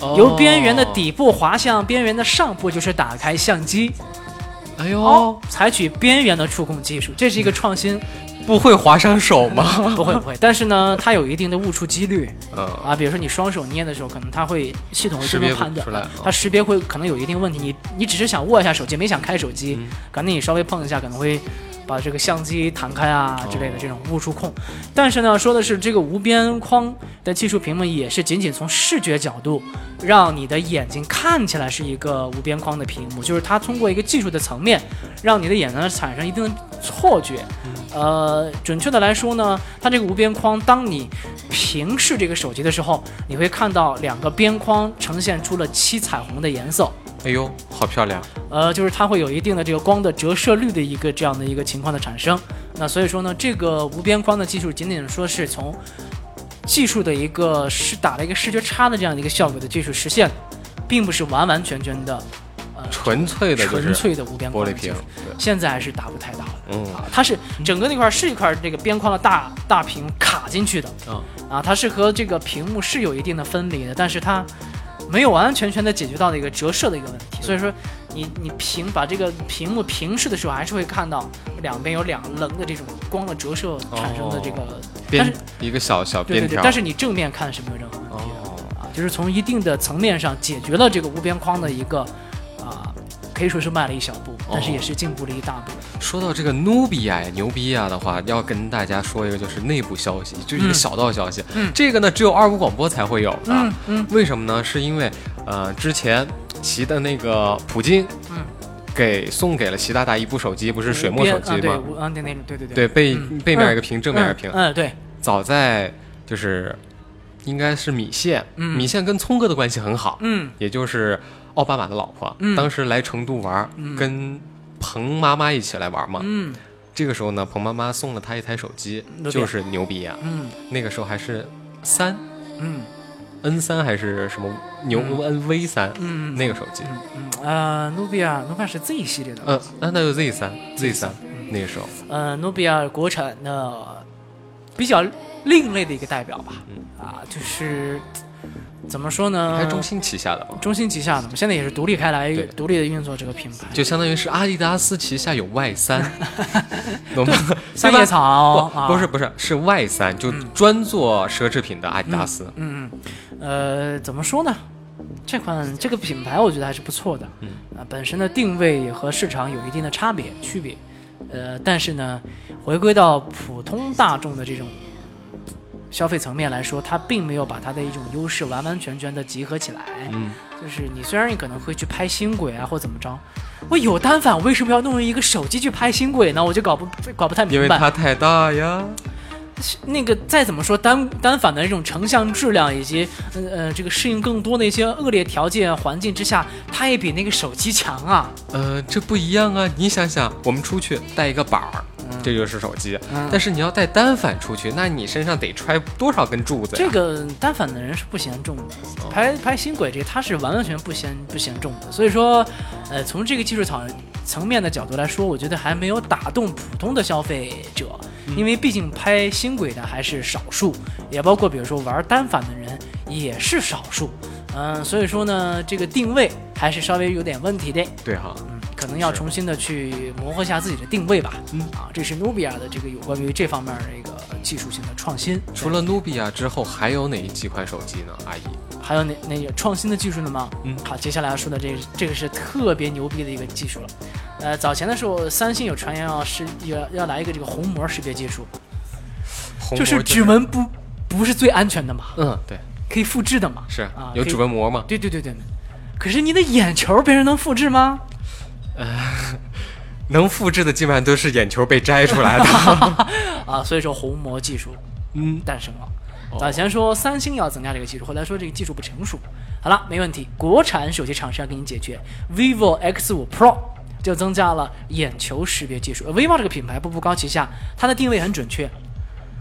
哦由边缘的底部滑向边缘的上部就是打开相机。哎呦，哦，采取边缘的触控技术，这是一个创新。不会划伤手吗？[LAUGHS] 不会不会，但是呢，它有一定的误触几率嗯，啊。比如说你双手捏的时候，可能它会系统自动判断它识别会可能有一定问题。你你只是想握一下手机，没想开手机，嗯可能你稍微碰一下，可能会把这个相机弹开啊之类的哦这种误触控。但是呢，说的是这个无边框的技术屏幕也是仅仅从视觉角度，让你的眼睛看起来是一个无边框的屏幕，就是它通过一个技术的层面，让你的眼睛产生一定的错觉。呃，准确的来说呢，它这个无边框，当你平视这个手机的时候，你会看到两个边框呈现出了七彩虹的颜色。哎呦，好漂亮！呃，就是它会有一定的这个光的折射率的一个这样的一个情况的产生。那所以说呢，这个无边框的技术仅仅说是从技术的一个是打了一个视觉差的这样的一个效果的技术实现，并不是完完全全的呃纯粹的就是纯粹的无边框玻璃屏现在还是达不太到的。嗯啊，它是整个那块儿是一块这个边框的大大屏卡进去的，嗯啊，它是和这个屏幕是有一定的分离的，但是它没有完完全全的解决到的一个折射的一个问题，所以说你你平把这个屏幕平视的时候，还是会看到两边有两棱的这种光的折射产生的这个，但边是一个小小对对对，边条，但是你正面看是没有任何问题的。哦，啊，就是从一定的层面上解决了这个无边框的一个啊，可以说是迈了一小步，但是也是进步了一大步。说到这个努比亚呀、牛逼啊的话，要跟大家说一个就是内部消息，就是一个嗯小道消息。嗯这个呢只有二五广播才会有的。嗯嗯为什么呢？是因为呃之前习的那个普京，嗯，给送给了习大大一部手机，不是水墨手机吗？对那种对对对，背嗯背面一个屏，正面一个屏。嗯，嗯对，早在就是应该是米线，嗯米线跟聪哥的关系很好，嗯也就是奥巴马的老婆，嗯。当时来成都玩，嗯。跟彭妈妈一起来玩嘛。嗯。这个时候呢，彭妈妈送了他一台手机，就是牛逼呀、嗯。那个时候还是三嗯。N 三还是什么牛嗯。N V 三、嗯那个手机，嗯呃，努比亚努比亚是 Z 系列的，嗯，那那就 Z 三 Z 三嗯。那个时候，呃，努比亚国产的比较另类的一个代表吧，嗯。啊，就是怎么说呢？还是中兴旗下的吗，中兴旗下的嘛，现在也是独立开来，独立的运作这个品牌。就相当于是阿迪达斯旗下有 Y 三，[LAUGHS] 懂吗？三叶草啊，不不是不是是 Y 三，就专做奢侈品的阿迪达斯。嗯嗯，呃，怎么说呢？这款这个品牌我觉得还是不错的，嗯啊，本身的定位和市场有一定的差别区别，呃，但是呢，回归到普通大众的这种消费层面来说，它并没有把它的一种优势完完全全的集合起来。嗯，就是你虽然你可能会去拍新轨啊或怎么着，我有单反为什么要弄一个手机去拍新轨呢？我就搞不搞不太明白因为。它太大呀。那个再怎么说单单反的这种成像质量以及呃呃这个适应更多的一些恶劣条件环境之下，它也比那个手机强啊。呃，这不一样啊！你想想，我们出去带一个板儿，这就是手机。嗯但是你要带单反出去，那你身上得揣多少根柱子呀？这个单反的人是不嫌重的，拍拍新轨这他是完完全不嫌不嫌重的。所以说，呃，从这个技术层层面的角度来说，我觉得还没有打动普通的消费者，因为毕竟拍新轨的还是少数，也包括比如说玩单反的人也是少数。嗯、所以说呢，这个定位还是稍微有点问题的。对哈，嗯，可能要重新的去磨合一下自己的定位吧。嗯啊，这是努比亚的这个有关于这方面的一个技术性的创新。除了努比亚之后，还有哪几款手机呢？阿姨，还有哪哪有创新的技术呢吗？嗯好，接下来要说的这个这个是特别牛逼的一个技术了。呃，早前的时候，三星有传言要是要要来一个这个虹膜识别技术，就是指纹不不是最安全的嘛，嗯，对，可以复制的嘛。是啊，有指纹膜嘛？对对对对。可是你的眼球别人能复制吗？[LAUGHS] 能复制的基本上都是眼球被摘出来的。[LAUGHS] 啊，所以说虹膜技术嗯，诞生了。早前说三星要增加这个技术，后来说这个技术不成熟。好了，没问题，国产手机厂商给你解决，vivo X5 Pro 就增加了眼球识别技术。呃 vivo 这个品牌步步高旗下，它的定位很准确，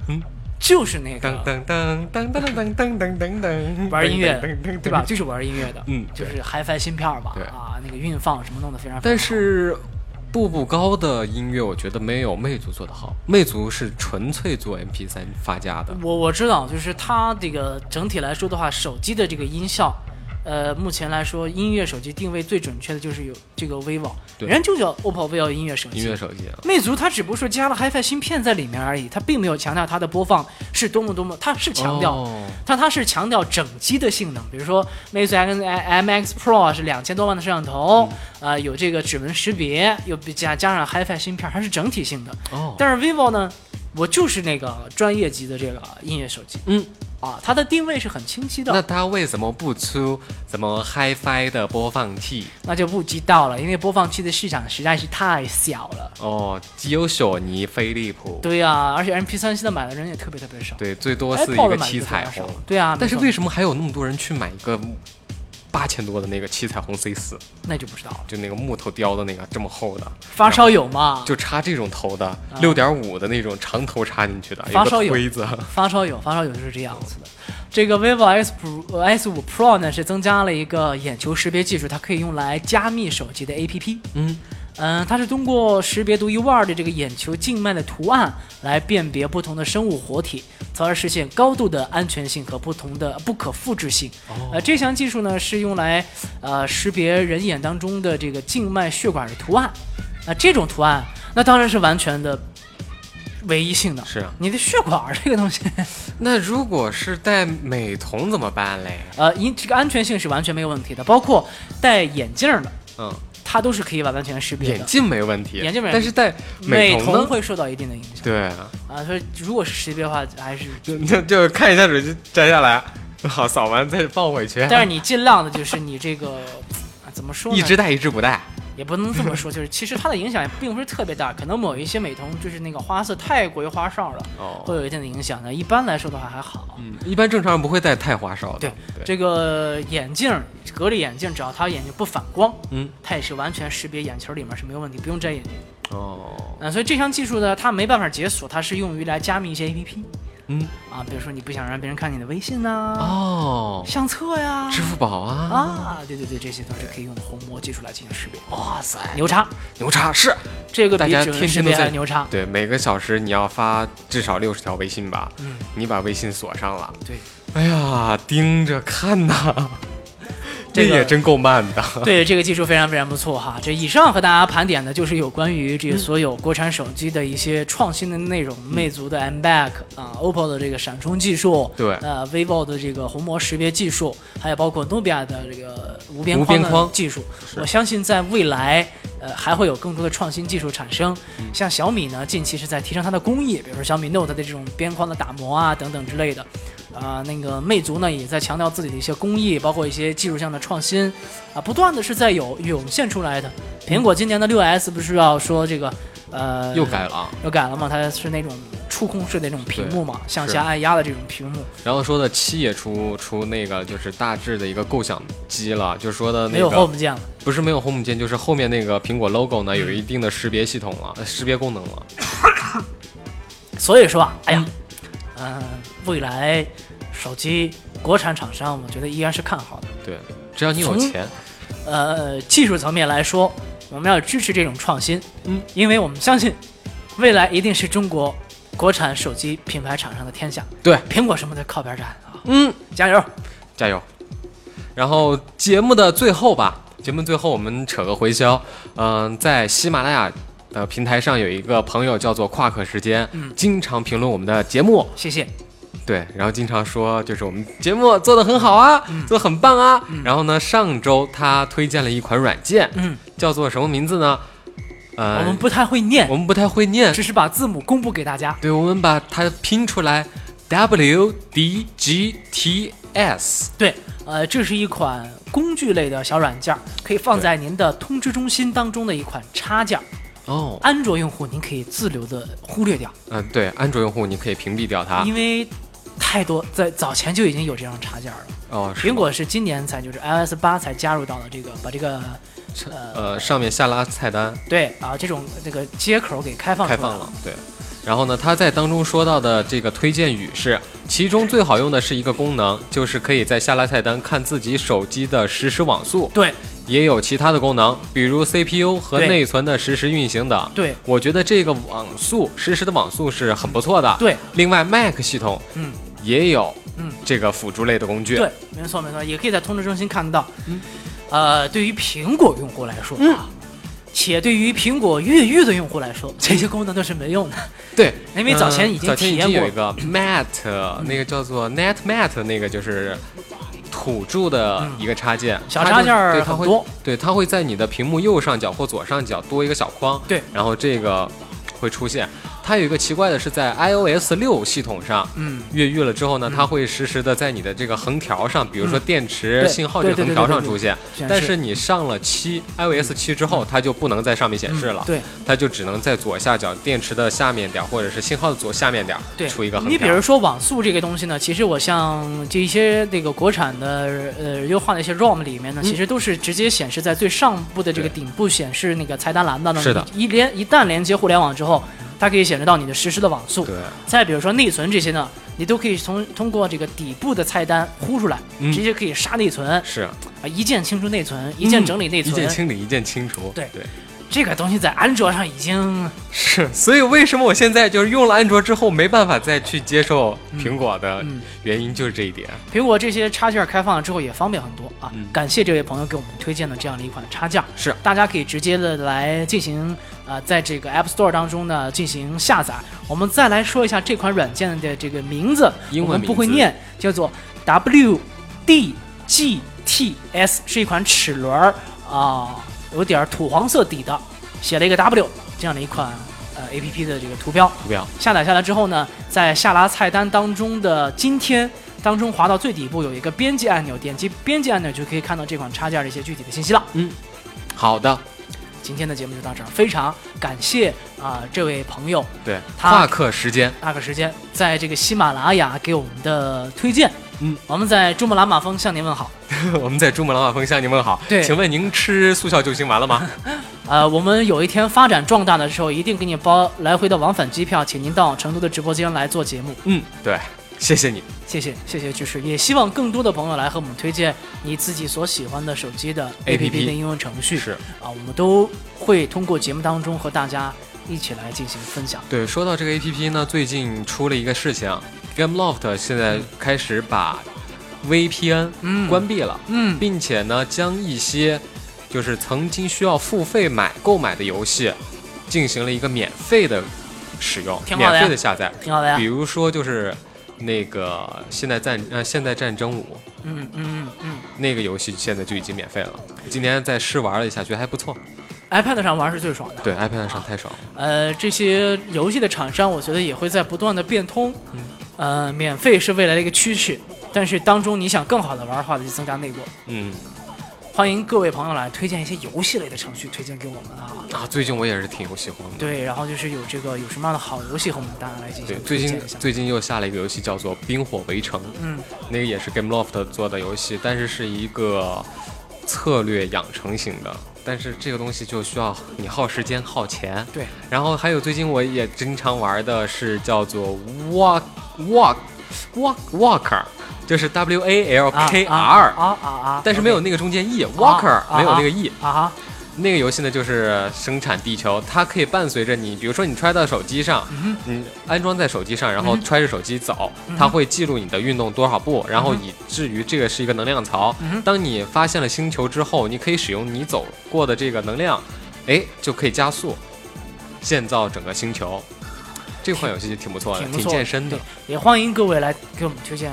嗯，就是那当个噔噔噔噔噔噔噔噔噔，玩音乐对吧？就是玩音乐的，嗯就是 HiFi 芯片嘛，对啊，那个运放什么弄得非常。但是步步高的音乐，我觉得没有魅族做得好。魅族是纯粹做 MP 3发家的。我我知道，就是它这个整体来说的话，手机的这个音效，呃，目前来说，音乐手机定位最准确的就是有这个 vivo，对。人就叫 OPPO vivo 音乐手机。音乐手机啊，魅族它只不过说加了 HiFi 芯片在里面而已，它并没有强调它的播放是多么多么，它是强调，哦。但它是强调整机的性能，比如说魅族 X M X Pro 啊是两千多万的摄像头，嗯。啊、有这个指纹识别，又加加上 HiFi 芯片，它是整体性的。哦，但是 vivo 呢，我就是那个专业级的这个音乐手机，嗯，啊，它的定位是很清晰的，那它为什么不出什么 HiFi 的播放器？那就不知道了，因为播放器的市场实在是太小了。哦，只有索尼、飞利浦。对呀、而且 MP 3现在买的人也特别特别少。对，最多是一个七彩虹。对啊，但是为什么还有那么多人去买一个八千多的那个七彩虹 C 四？那就不知道了。就那个木头雕的那个这么厚的，发烧友嘛，就插这种头的，六点五的那种长头插进去的，有发烧友个推子。[LAUGHS] 发烧友，发烧友就是这样子的。这个 vivo S Pro S 五 Pro 呢是增加了一个眼球识别技术，它可以用来加密手机的 APP。嗯，嗯，它是通过识别独一无二的这个眼球静脉的图案来辨别不同的生物活体，从而实现高度的安全性和不同的不可复制性。呃，这项技术呢是用来呃识别人眼当中的这个静脉血管的图案。那、这种图案，那当然是完全的唯一性的。是啊。你的血管这个东西，[LAUGHS] 那如果是戴美瞳怎么办嘞？呃，因这个安全性是完全没有问题的，包括戴眼镜的，嗯，它都是可以完完全全识别的。眼镜没问题，眼镜没问题但是戴美瞳呢？会受到一定的影响对，啊，所以如果是识别的话，还是，就 [LAUGHS] 就就看一下手机摘下来，[LAUGHS] 好扫完再放回去。但是你尽量的就是你这个。啊怎么说呢？一只戴一只不戴。也不能这么说，就是其实它的影响也并不是特别大，可能某一些美瞳就是那个花色太过于花哨了，哦会有一定的影响的。一般来说的话还好。嗯，一般正常人不会戴太花哨的。对对，这个眼镜隔离眼镜，只要他眼睛不反光，嗯，它也是完全识别眼球里面是没有问题，不用摘眼镜。哦，嗯、所以这项技术呢，它没办法解锁，它是用于来加密一些 APP 嗯，啊，比如说你不想让别人看你的微信呐、哦，相册呀，支付宝啊，啊，对对对，这些都是可以用虹膜技术来进行识别。哇塞，牛叉，牛叉是，这个大家天天都在还牛叉。对，每个小时你要发至少六十条微信吧，嗯，你把微信锁上了，对，哎呀，盯着看呐，这个也真够慢的。[LAUGHS] 对，这个技术非常非常不错哈。这以上和大家盘点的就是有关于这个所有国产手机的一些创新的内容，魅族的 M Back 啊，OPPO 的这个闪充技术，对呃，vivo 的这个虹膜识别技术，还有包括 Nubia 的这个无边框的边框技术，我相信在未来。呃，还会有更多的创新技术产生。像小米呢，近期是在提升它的工艺，比如说小米 Note 的这种边框的打磨啊，等等之类的。啊、那个魅族呢，也在强调自己的一些工艺，包括一些技术上的创新，啊，不断的是在有涌现出来的。苹果今年的六 S 不是要说这个，呃，又改了啊，又改了嘛？它是那种触控式的那种屏幕嘛，向下按压的这种屏幕，然后说的七也出出那个就是大致的一个构想机了，就说的那没有 Home 键了。不是没有 Home 键，就是后面那个苹果 logo 呢有一定的识别系统了，呃识别功能了。[COUGHS] 所以说啊，哎呀，嗯、未来手机国产厂商，我觉得依然是看好的。对，只要你有钱，呃，技术层面来说，我们要支持这种创新，嗯，因为我们相信未来一定是中国国产手机品牌厂商的天下。对，苹果什么的靠边站啊，嗯，加油！加油。然后节目的最后吧，节目最后我们扯个回销，嗯、在喜马拉雅。呃，平台上有一个朋友叫做夸克时间，嗯经常评论我们的节目，谢谢。对，然后经常说就是我们节目做的很好啊，做的很棒啊。然后呢，上周他推荐了一款软件，嗯，叫做什么名字呢？呃，我们不太会念我，们不太会念，只是把字母公布给大家。对，我们把它拼出来，W D G T S。对，呃，这是一款工具类的小软件，可以放在您的通知中心当中的一款插件。哦，安卓用户您可以自留的忽略掉，嗯、对，安卓用户你可以屏蔽掉它。因为太多在早前就已经有这样插件了。哦，苹果是今年才就是 iOS 八才加入到了这个把这个呃呃上面下拉菜单对啊这种这个接口给开放开放了，对。然后呢，他在当中说到的这个推荐语是，其中最好用的是一个功能，就是可以在下拉菜单看自己手机的实时网速，对。也有其他的功能，比如 CPU 和内存的实时运行等。对。我觉得这个网速实时的网速是很不错的。对。另外，Mac 系统嗯。也有嗯。这个辅助类的工具。对，没错没错，也可以在通知中心看得到。嗯，呃，对于苹果用户来说啊，且对于苹果越狱的用户来说，这些功能都是没用的。对，因为早前已经嗯早前已体验过。一个 Mat，那个叫做 Net Mat，那个就是土著的一个插件，嗯。小插件儿对它会对，它会在你的屏幕右上角或左上角多一个小框，对。然后这个会出现。它有一个奇怪的是，在 iOS 六系统上，嗯，越狱了之后呢，它会实时的在你的这个横条上，比如说电池信号这个横条上出现，但是你上了七 iOS 七之后，它就不能在上面显示了，对。它就只能在左下角电池的下面点儿，或者是信号的左下面点出一个横条。你比如说网速这个东西呢，其实我像这一些那个国产的呃优化的一些 ROM 里面呢，嗯。其实都是直接显示在最上部的这个顶部显示那个菜单栏的呢。是的。一连一旦连接互联网之后，它可以显示到你的实时的网速。对，再比如说内存这些呢，你都可以从通过这个底部的菜单呼出来，嗯直接可以杀内存是啊，一键清除内存，一键整理内存一。键清理，一键清除。对对，这个东西在安卓上已经是。所以为什么我现在就是用了安卓之后没办法再去接受苹果的嗯原因就是这一点。苹果这些插件开放了之后也方便很多啊！嗯感谢这位朋友给我们推荐的这样的一款插件，是大家可以直接的来进行呃，在这个 App Store 当中呢进行下载。我们再来说一下这款软件的这个名字，英文我们不会念，叫做 W D G T S，是一款齿轮儿啊、有点儿土黄色底的，写了一个 W 这样的一款呃 A P P 的这个图标。图标下载下来之后呢，在下拉菜单当中的今天当中滑到最底部有一个编辑按钮，点击编辑按钮就可以看到这款插件的一些具体的信息了。嗯好的，今天的节目就到这儿，非常感谢啊、这位朋友对，他夸克时间，那个时间在这个喜马拉雅给我们的推荐。嗯，我们在珠穆朗玛峰向您问好。[LAUGHS] 我们在珠穆朗玛峰向您问好。对请问您吃速效救心丸了吗？[LAUGHS] 呃，我们有一天发展壮大的时候，一定给你包来回的往返机票，请您到成都的直播间来做节目。嗯，对，谢谢你。谢谢谢谢支持，也希望更多的朋友来和我们推荐你自己所喜欢的手机的 APP APP 的应用程序是啊，我们都会通过节目当中和大家一起来进行分享。对，说到这个 A P P 呢，最近出了一个事情，GameLoft 现在开始把 VPN 嗯关闭了，嗯并且呢，将一些就是曾经需要付费买购买的游戏，进行了一个免费的使用，免费的下载。挺好的呀比。如说就是那个现代战呃现代战争五嗯嗯嗯嗯那个游戏现在就已经免费了，今天在试玩了一下，觉得还不错。，iPad 上玩是最爽的。对，iPad 上太爽了。呃，这些游戏的厂商，我觉得也会在不断的变通。嗯呃，免费是未来的一个趋势，但是当中你想更好的玩的话，就增加内购。嗯欢迎各位朋友来推荐一些游戏类的程序推荐给我们啊。啊，最近我也是挺有喜欢的。对，然后就是有这个有什么样的好游戏和我们大家来进对，行最近。最近又下了一个游戏叫做《冰火围城》，嗯，那个也是 GameLoft 做的游戏，但是是一个策略养成型的。但是这个东西就需要你耗时间耗钱。对。然后还有最近我也经常玩的是叫做 Walk Walk Walk Walker，就是 W A L 啊 K 啊 R，、啊啊啊！但是没有那个中间 E，Walker、啊没有那个 E。啊哈，那个游戏呢，就是生产地球，它可以伴随着你，比如说你揣到手机上，嗯你安装在手机上，然后嗯揣着手机走，嗯它会记录你的运动多少步，然后嗯以至于这个是一个能量槽嗯。当你发现了星球之后，你可以使用你走过的这个能量，哎，就可以加速建造整个星球。这款游戏就挺不错的，挺健身的。也欢迎各位来给我们推荐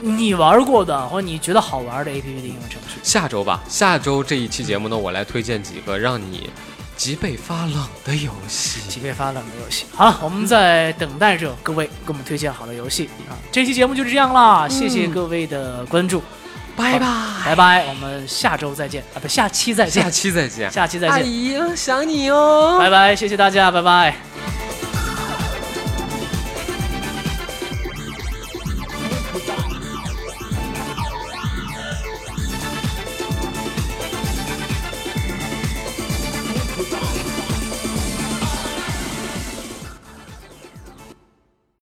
你玩过的或者你觉得好玩的 APP 的应用程序。下周吧，下周这一期节目呢，我来推荐几个让你脊背发冷的游戏。脊背发冷的游戏。好了，我们在等待着各位给我们推荐好的游戏啊。这期节目就是这样啦，谢谢各位的关注，拜拜，拜拜，我们下周再见啊，不，下期再见下，期再见。下期再见，阿姨，想你哦。拜拜，谢谢大家，拜拜。